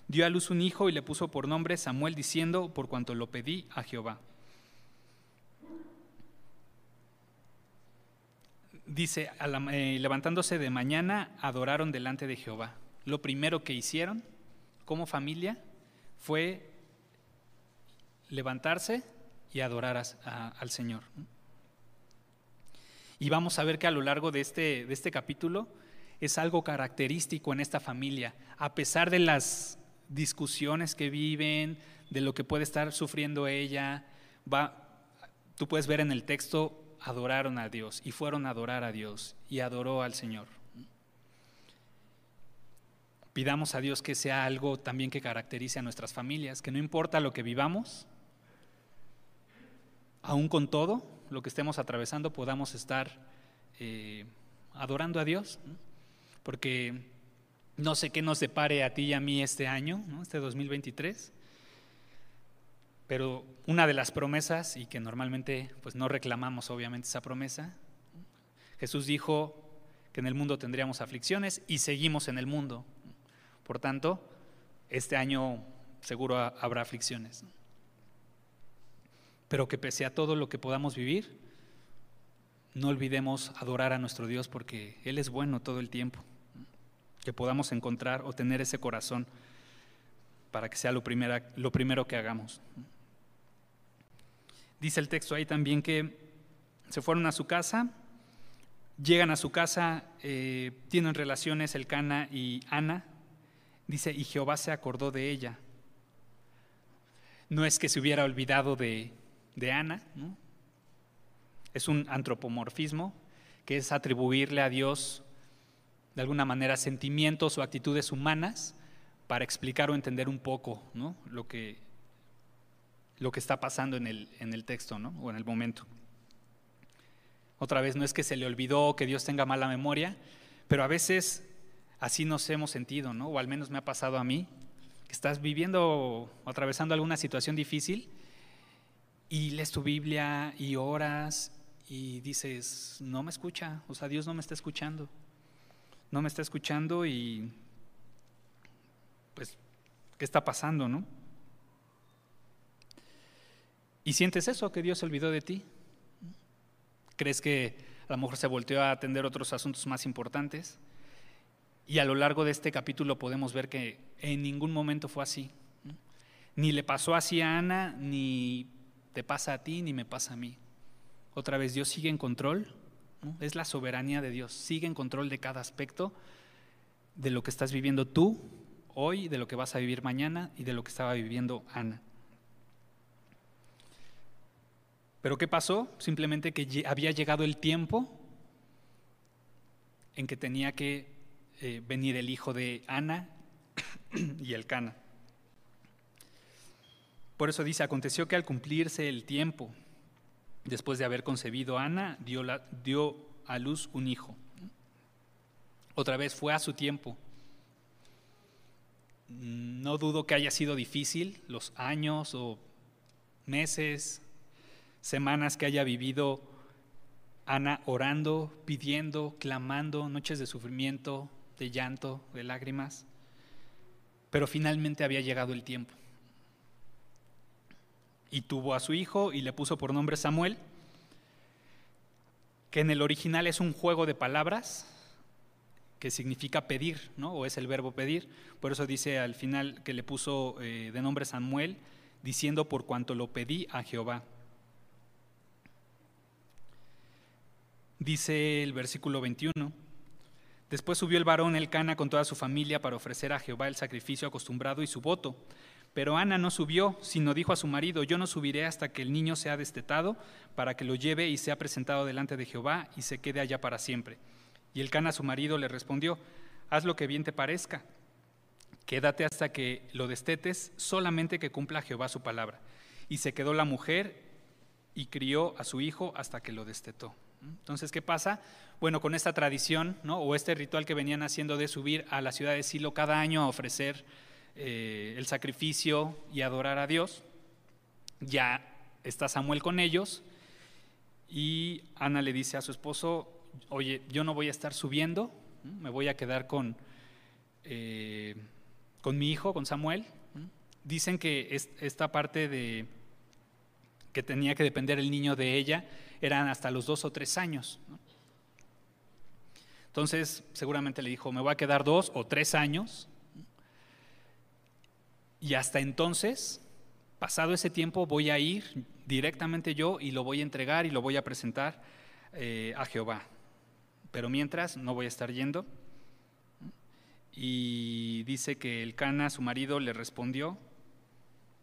dio a luz un hijo y le puso por nombre Samuel, diciendo, por cuanto lo pedí a Jehová. Dice, eh, levantándose de mañana, adoraron delante de Jehová. Lo primero que hicieron como familia fue levantarse y adorar al Señor. Y vamos a ver que a lo largo de este, de este capítulo es algo característico en esta familia, a pesar de las discusiones que viven, de lo que puede estar sufriendo ella, va, tú puedes ver en el texto, adoraron a Dios y fueron a adorar a Dios y adoró al Señor. Pidamos a Dios que sea algo también que caracterice a nuestras familias, que no importa lo que vivamos, aún con todo lo que estemos atravesando, podamos estar eh, adorando a Dios porque no sé qué nos depare a ti y a mí este año, este 2023, pero una de las promesas, y que normalmente pues no reclamamos obviamente esa promesa, Jesús dijo que en el mundo tendríamos aflicciones y seguimos en el mundo. Por tanto, este año seguro habrá aflicciones. Pero que pese a todo lo que podamos vivir, no olvidemos adorar a nuestro Dios porque Él es bueno todo el tiempo que podamos encontrar o tener ese corazón para que sea lo, lo primero que hagamos. Dice el texto ahí también que se fueron a su casa, llegan a su casa, eh, tienen relaciones el Cana y Ana, dice, y Jehová se acordó de ella. No es que se hubiera olvidado de, de Ana, es un antropomorfismo que es atribuirle a Dios de alguna manera sentimientos o actitudes humanas para explicar o entender un poco ¿no? lo, que, lo que está pasando en el, en el texto ¿no? o en el momento. Otra vez, no es que se le olvidó que Dios tenga mala memoria, pero a veces así nos hemos sentido, ¿no? o al menos me ha pasado a mí, que estás viviendo o atravesando alguna situación difícil y lees tu Biblia y oras y dices, no me escucha, o sea, Dios no me está escuchando, no me está escuchando y pues, ¿qué está pasando, no? Y sientes eso, que Dios se olvidó de ti. ¿Crees que a lo mejor se volteó a atender otros asuntos más importantes? Y a lo largo de este capítulo podemos ver que en ningún momento fue así. Ni le pasó así a Ana, ni te pasa a ti, ni me pasa a mí. Otra vez, Dios sigue en control. Es la soberanía de Dios. Sigue en control de cada aspecto de lo que estás viviendo tú hoy, de lo que vas a vivir mañana y de lo que estaba viviendo Ana. Pero ¿qué pasó? Simplemente que había llegado el tiempo en que tenía que eh, venir el hijo de Ana (coughs) y el Cana. Por eso dice, aconteció que al cumplirse el tiempo, después de haber concebido Ana, dio, dio a luz un hijo. Otra vez fue a su tiempo. No dudo que haya sido difícil los años o meses, semanas que haya vivido Ana orando, pidiendo, clamando, noches de sufrimiento, de llanto, de lágrimas, pero finalmente había llegado el tiempo. Y tuvo a su hijo y le puso por nombre Samuel, que en el original es un juego de palabras que significa pedir, ¿no? o es el verbo pedir. Por eso dice al final que le puso eh, de nombre Samuel, diciendo por cuanto lo pedí a Jehová. Dice el versículo 21. Después subió el varón Elcana con toda su familia para ofrecer a Jehová el sacrificio acostumbrado y su voto. Pero Ana no subió, sino dijo a su marido, yo no subiré hasta que el niño sea destetado, para que lo lleve y sea presentado delante de Jehová y se quede allá para siempre. Y Elcana su marido le respondió, haz lo que bien te parezca, quédate hasta que lo destetes, solamente que cumpla Jehová su palabra. Y se quedó la mujer y crió a su hijo hasta que lo destetó. Entonces, ¿qué pasa? Bueno, con esta tradición, ¿no? o este ritual que venían haciendo de subir a la ciudad de Silo cada año a ofrecer eh, el sacrificio y adorar a Dios, ya está Samuel con ellos y Ana le dice a su esposo, oye, yo no voy a estar subiendo, me voy a quedar con, eh, con mi hijo, con Samuel. Dicen que esta parte de que tenía que depender el niño de ella eran hasta los dos o tres años. Entonces, seguramente le dijo, me voy a quedar dos o tres años. Y hasta entonces, pasado ese tiempo, voy a ir directamente yo y lo voy a entregar y lo voy a presentar eh, a Jehová. Pero mientras, no voy a estar yendo. Y dice que el Cana, su marido, le respondió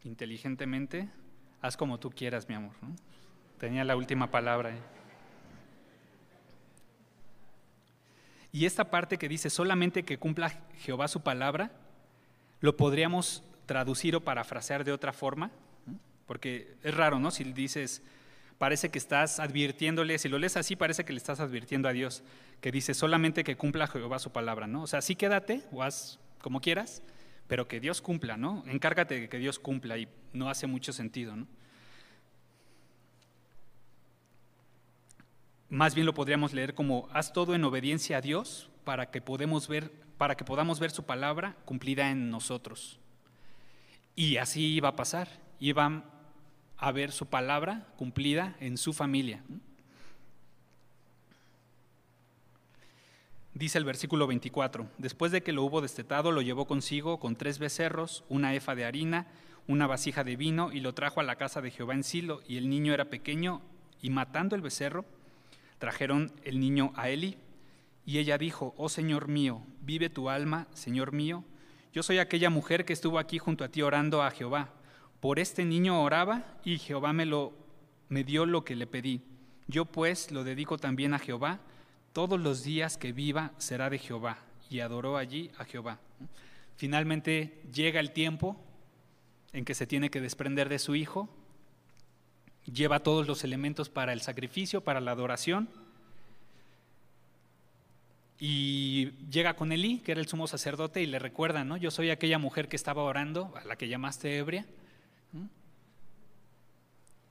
inteligentemente, haz como tú quieras, mi amor. Tenía la última palabra. Y esta parte que dice solamente que cumpla Jehová su palabra, lo podríamos traducir o parafrasear de otra forma, porque es raro, ¿no? Si dices, parece que estás advirtiéndole, si lo lees así, parece que le estás advirtiendo a Dios, que dice solamente que cumpla Jehová su palabra, ¿no? O sea, sí quédate o haz como quieras, pero que Dios cumpla, ¿no? Encárgate de que Dios cumpla y no hace mucho sentido, ¿no? Más bien lo podríamos leer como haz todo en obediencia a Dios para que podamos ver, para que podamos ver su palabra cumplida en nosotros. Y así iba a pasar, iban a ver su palabra cumplida en su familia. Dice el versículo 24, después de que lo hubo destetado, lo llevó consigo con tres becerros, una efa de harina, una vasija de vino, y lo trajo a la casa de Jehová en Silo, y el niño era pequeño, y matando el becerro, Trajeron el niño a Eli y ella dijo, oh Señor mío, vive tu alma, Señor mío. Yo soy aquella mujer que estuvo aquí junto a ti orando a Jehová. Por este niño oraba y Jehová me, lo, me dio lo que le pedí. Yo pues lo dedico también a Jehová. todos los días que viva será de Jehová. Y adoró allí a Jehová. Finalmente llega el tiempo en que se tiene que desprender de su hijo, lleva todos los elementos para el sacrificio, para la adoración, y llega con Elí, que era el sumo sacerdote, y le recuerda, ¿no? Yo soy aquella mujer que estaba orando, a la que llamaste ebria,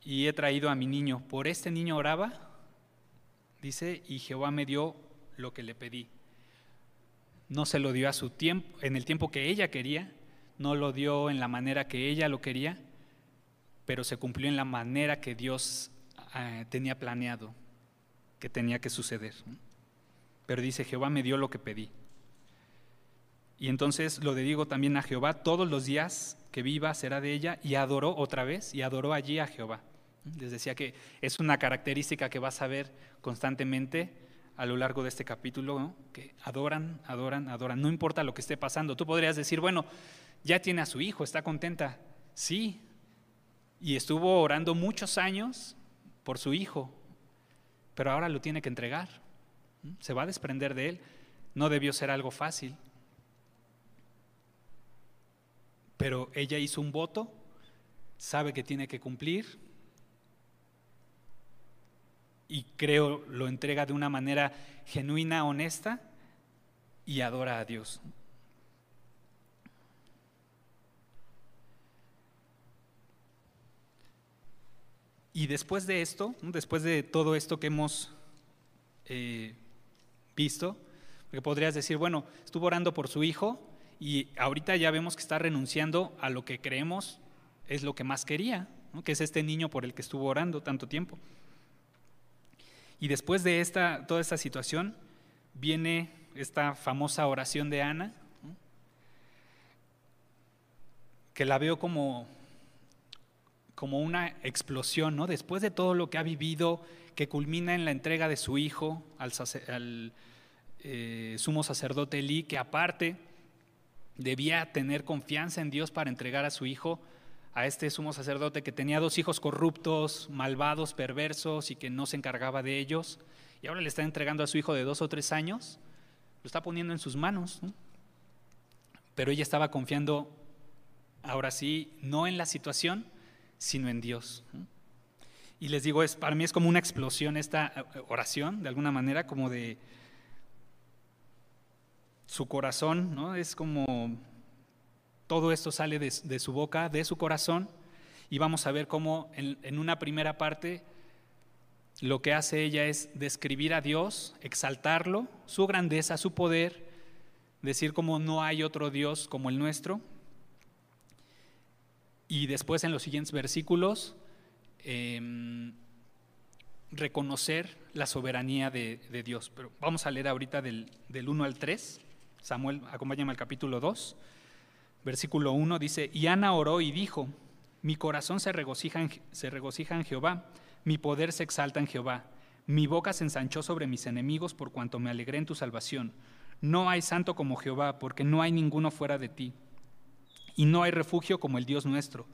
y he traído a mi niño. Por este niño oraba, dice, y Jehová me dio lo que le pedí. No se lo dio a su tiempo, en el tiempo que ella quería, no lo dio en la manera que ella lo quería, pero se cumplió en la manera que Dios eh, tenía planeado que tenía que suceder. Pero dice, Jehová me dio lo que pedí. Y entonces lo dedico también a Jehová, todos los días que viva será de ella, y adoró otra vez, y adoró allí a Jehová. Les decía que es una característica que vas a ver constantemente a lo largo de este capítulo, que adoran, adoran, adoran, no importa lo que esté pasando. Tú podrías decir, bueno, ya tiene a su hijo, está contenta. Sí, y estuvo orando muchos años por su hijo, pero ahora lo tiene que entregar. Se va a desprender de él. No debió ser algo fácil. Pero ella hizo un voto, sabe que tiene que cumplir y creo lo entrega de una manera genuina, honesta y adora a Dios. Y después de esto, después de todo esto que hemos eh, visto, porque podrías decir, bueno, estuvo orando por su hijo y ahorita ya vemos que está renunciando a lo que creemos es lo que más quería, que es este niño por el que estuvo orando tanto tiempo. Y después de esta, toda esta situación viene esta famosa oración de Ana, que la veo como como una explosión, ¿no? Después de todo lo que ha vivido, que culmina en la entrega de su hijo al, eh, sumo sacerdote Elí, que aparte debía tener confianza en Dios para entregar a su hijo a este sumo sacerdote que tenía dos hijos corruptos, malvados, perversos y que no se encargaba de ellos, y ahora le está entregando a su hijo de dos o tres años, lo está poniendo en sus manos. Pero ella estaba confiando, ahora sí, no en la situación, sino en Dios. Y les digo, es, para mí es como una explosión esta eh, oración, de alguna manera, como de su corazón, ¿no? Es como todo esto sale de, su boca, de su corazón, y vamos a ver cómo en, en una primera parte lo que hace ella es describir a Dios, exaltarlo, su grandeza, su poder, decir como no hay otro Dios como el nuestro, y después en los siguientes versículos, em, reconocer la soberanía de, Dios. Pero vamos a leer ahorita del, 1 al 3. Samuel, acompáñame al capítulo 2. Versículo 1 dice, y Ana oró y dijo, mi corazón se regocija, en, se regocija en Jehová, mi poder se exalta en Jehová, mi boca se ensanchó sobre mis enemigos por cuanto me alegré en tu salvación. No hay santo como Jehová, porque no hay ninguno fuera de ti y no hay refugio como el Dios nuestro.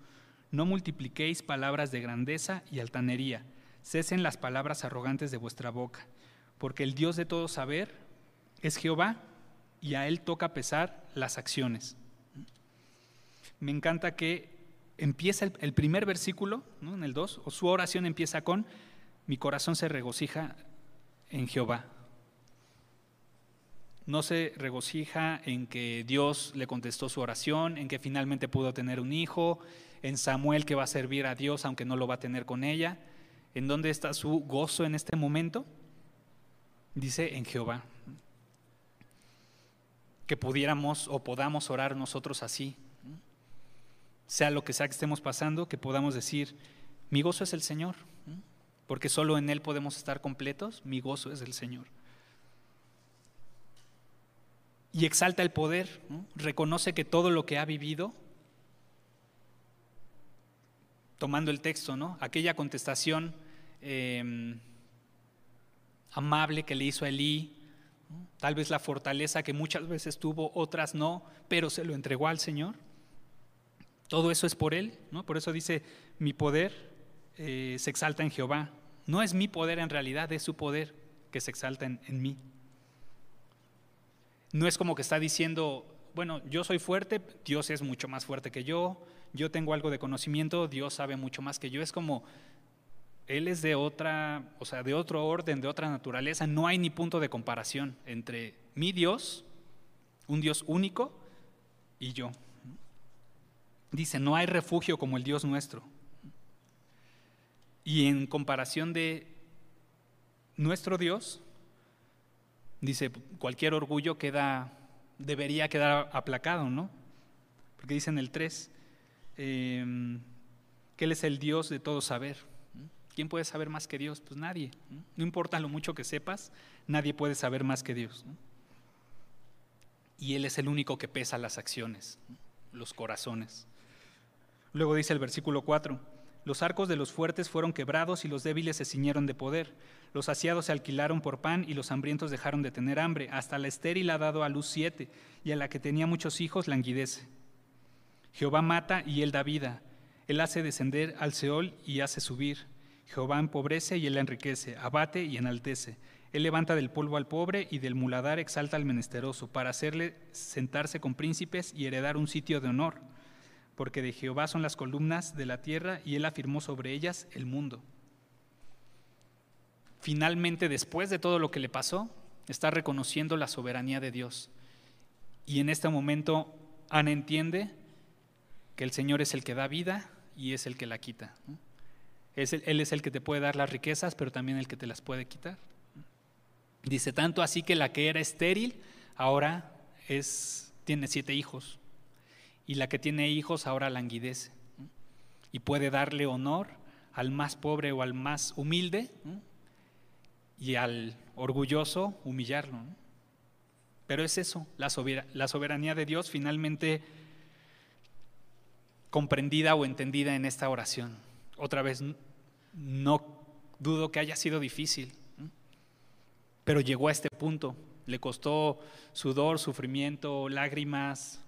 No multipliquéis palabras de grandeza y altanería, cesen las palabras arrogantes de vuestra boca, porque el Dios de todo saber es Jehová y a Él toca pesar las acciones. Me encanta que empieza el, primer versículo, en el 2, o su oración empieza con, mi corazón se regocija en Jehová no se regocija en que Dios le contestó su oración, en que finalmente pudo tener un hijo, en Samuel que va a servir a Dios aunque no lo va a tener con ella. ¿En dónde está su gozo en este momento? Dice en Jehová. Que pudiéramos o podamos orar nosotros así. Sea lo que sea que estemos pasando, que podamos decir, mi gozo es el Señor, porque solo en Él podemos estar completos, mi gozo es el Señor y exalta el poder, reconoce que todo lo que ha vivido, tomando el texto, ¿no? aquella contestación em, amable que le hizo a Elí, tal vez la fortaleza que muchas veces tuvo, otras no, pero se lo entregó al Señor. Todo eso es por Él, ¿no? por eso dice, mi poder eh, se exalta en Jehová. No es mi poder en realidad, es su poder, que se exalta en, en mí. No es como que está diciendo, bueno, yo soy fuerte, Dios es mucho más fuerte que yo, yo tengo algo de conocimiento, Dios sabe mucho más que yo. Es como, Él es de otra, o sea, de otro orden, de otra naturaleza. No hay ni punto de comparación entre mi Dios, un Dios único, y yo. Dice, no hay refugio como el Dios nuestro. Y en comparación de nuestro Dios, dice, cualquier orgullo queda, debería quedar aplacado, ¿no? Porque dice en el 3, em, que Él es el Dios de todo saber. ¿Quién puede saber más que Dios? Pues nadie. No importa lo mucho que sepas, nadie puede saber más que Dios. Y Él es el único que pesa las acciones, los corazones. Luego dice el versículo 4, los arcos de los fuertes fueron quebrados y los débiles se ciñeron de poder. Los saciados se alquilaron por pan y los hambrientos dejaron de tener hambre. Hasta la estéril ha dado a luz siete y a la que tenía muchos hijos languidece. Jehová mata y él da vida. Él hace descender al Seol y hace subir. Jehová empobrece y él enriquece, abate y enaltece. Él levanta del polvo al pobre y del muladar exalta al menesteroso, para hacerle sentarse con príncipes y heredar un sitio de honor porque de Jehová son las columnas de la tierra y él afirmó sobre ellas el mundo. Finalmente, después de todo lo que le pasó, está reconociendo la soberanía de Dios. Y en este momento Ana entiende que el Señor es el que da vida y es el que la quita. él es el que te puede dar las riquezas, pero también el que te las puede quitar. Dice, tanto así que la que era estéril ahora es, tiene siete hijos y la que tiene hijos ahora languidece y puede darle honor al más pobre o al más humilde y al orgulloso humillarlo. Pero es eso, la, la soberanía de Dios finalmente comprendida o entendida en esta oración. Otra vez, no dudo que haya sido difícil, pero llegó a este punto. Le costó sudor, sufrimiento, lágrimas,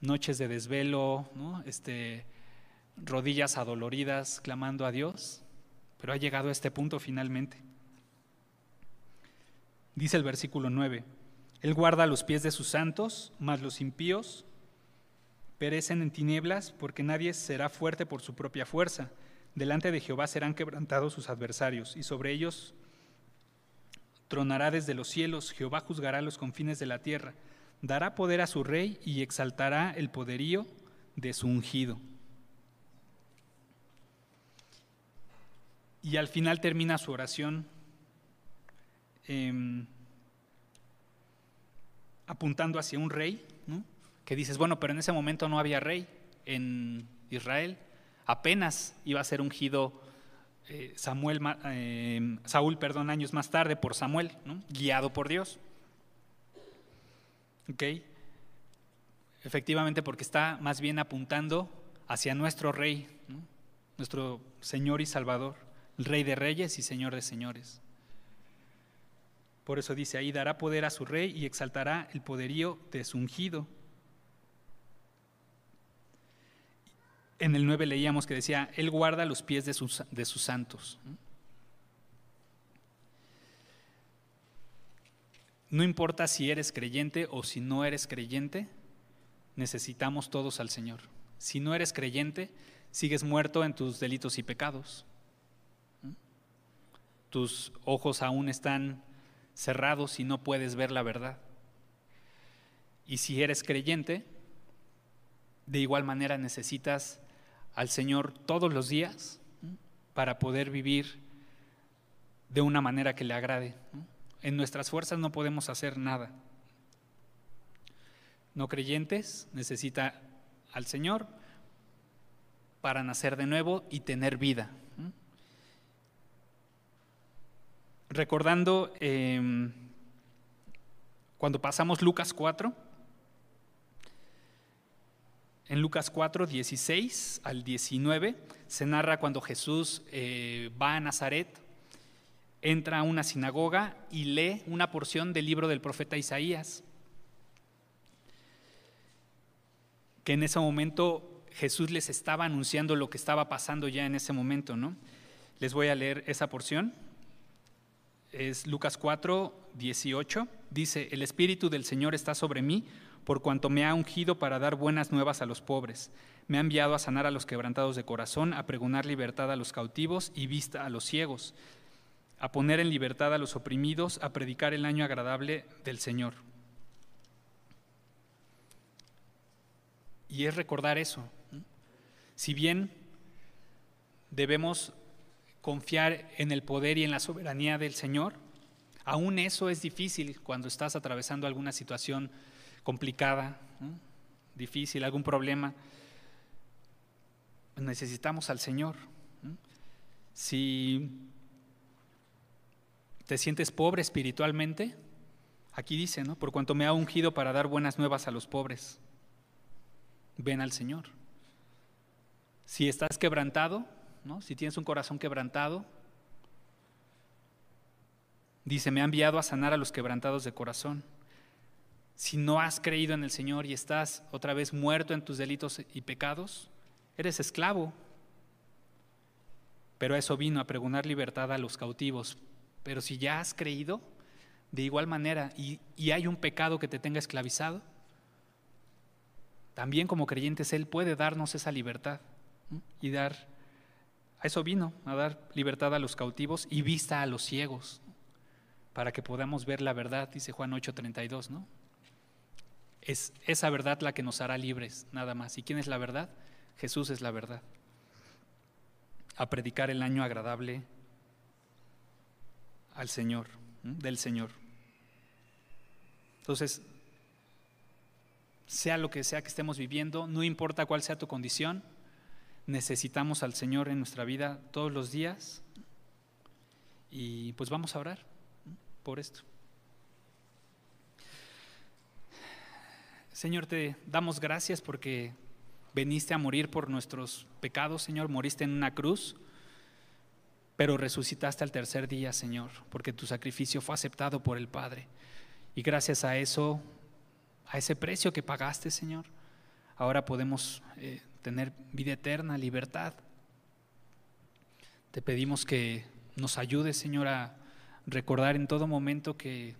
noches de desvelo, este, rodillas adoloridas clamando a Dios, pero ha llegado a este punto finalmente. Dice el versículo 9, Él guarda los pies de sus santos, mas los impíos perecen en tinieblas, porque nadie será fuerte por su propia fuerza. Delante de Jehová serán quebrantados sus adversarios, y sobre ellos tronará desde los cielos, Jehová juzgará los confines de la tierra dará poder a su rey y exaltará el poderío de su ungido. Y al final termina su oración em, apuntando hacia un rey, que dices, bueno, pero en ese momento no había rey en Israel, apenas iba a ser ungido eh, Samuel, em, Saúl perdón, años más tarde por Samuel, guiado por Dios. ¿Ok? Efectivamente, porque está más bien apuntando hacia nuestro Rey, nuestro Señor y Salvador, Rey de Reyes y Señor de Señores. Por eso dice ahí, dará poder a su Rey y exaltará el poderío de su ungido. En el 9 leíamos que decía, Él guarda los pies de sus, de sus santos. Importa si eres creyente o si no eres creyente, necesitamos todos al Señor. Si no eres creyente, sigues muerto en tus delitos y pecados. Tus ojos aún están cerrados y no puedes ver la verdad. Y si eres creyente, de igual manera necesitas al Señor todos los días para poder vivir de una manera que le agrade. En nuestras fuerzas no podemos hacer nada. No creyentes necesita al Señor para nacer de nuevo y tener vida. Recordando em, cuando pasamos Lucas 4, en Lucas 4, 16 al 19, se narra cuando Jesús eh, va a Nazaret entra a una sinagoga y lee una porción del libro del profeta Isaías, que en ese momento Jesús les estaba anunciando lo que estaba pasando ya en ese momento, ¿no? Les voy a leer esa porción. es Lucas 4, 18. Dice, el Espíritu del Señor está sobre mí por cuanto me ha ungido para dar buenas nuevas a los pobres. Me ha enviado a sanar a los quebrantados de corazón, a pregonar libertad a los cautivos y vista a los ciegos, a poner en libertad a los oprimidos, a predicar el año agradable del Señor. Y es recordar eso. Si bien debemos confiar en el poder y en la soberanía del Señor, aún eso es difícil cuando estás atravesando alguna situación complicada, difícil, algún problema. Necesitamos al Señor. Si te sientes pobre espiritualmente, aquí dice, ¿no? Por cuanto me ha ungido para dar buenas nuevas a los pobres, ven al Señor. Si estás quebrantado, ¿no? Si tienes un corazón quebrantado, dice, me ha enviado a sanar a los quebrantados de corazón. Si no has creído en el Señor y estás otra vez muerto en tus delitos y pecados, eres esclavo. Pero eso vino a pregonar libertad a los cautivos. Pero si ya has creído, de igual manera, y, hay un pecado que te tenga esclavizado, también como creyentes Él puede darnos esa libertad y dar, a eso vino, a dar libertad a los cautivos y vista a los ciegos, para que podamos ver la verdad, dice Juan 8:32, ¿no? Es esa verdad la que nos hará libres, nada más. ¿Y quién es la verdad? Jesús es la verdad. A predicar el año agradable al Señor, del Señor. Entonces, sea lo que sea que estemos viviendo, no importa cuál sea tu condición, necesitamos al Señor en nuestra vida todos los días y pues vamos a orar por esto. Señor, te damos gracias porque veniste a morir por nuestros pecados, Señor, moriste en una cruz, pero resucitaste al tercer día, Señor, porque tu sacrificio fue aceptado por el Padre. Y gracias a eso, a ese precio que pagaste, Señor, ahora podemos eh, tener vida eterna, libertad. Te pedimos que nos ayudes, Señor, a recordar en todo momento que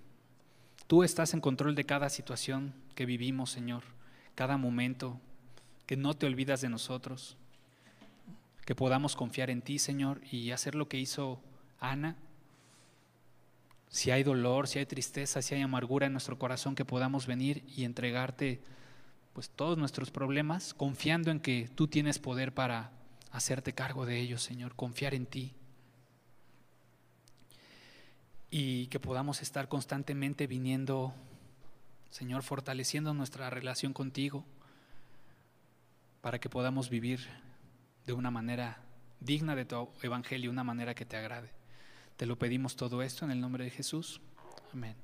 Tú estás en control de cada situación que vivimos, Señor, cada momento, que no te olvidas de nosotros, que podamos confiar en ti, Señor, y hacer lo que hizo Ana. Si hay dolor, si hay tristeza, si hay amargura en nuestro corazón, que podamos venir y entregarte pues todos nuestros problemas, confiando en que tú tienes poder para hacerte cargo de ellos, Señor, confiar en ti y que podamos estar constantemente viniendo, Señor, fortaleciendo nuestra relación contigo para que podamos vivir de una manera digna de tu evangelio, una manera que te agrade. Te lo pedimos todo esto en el nombre de Jesús. Amén.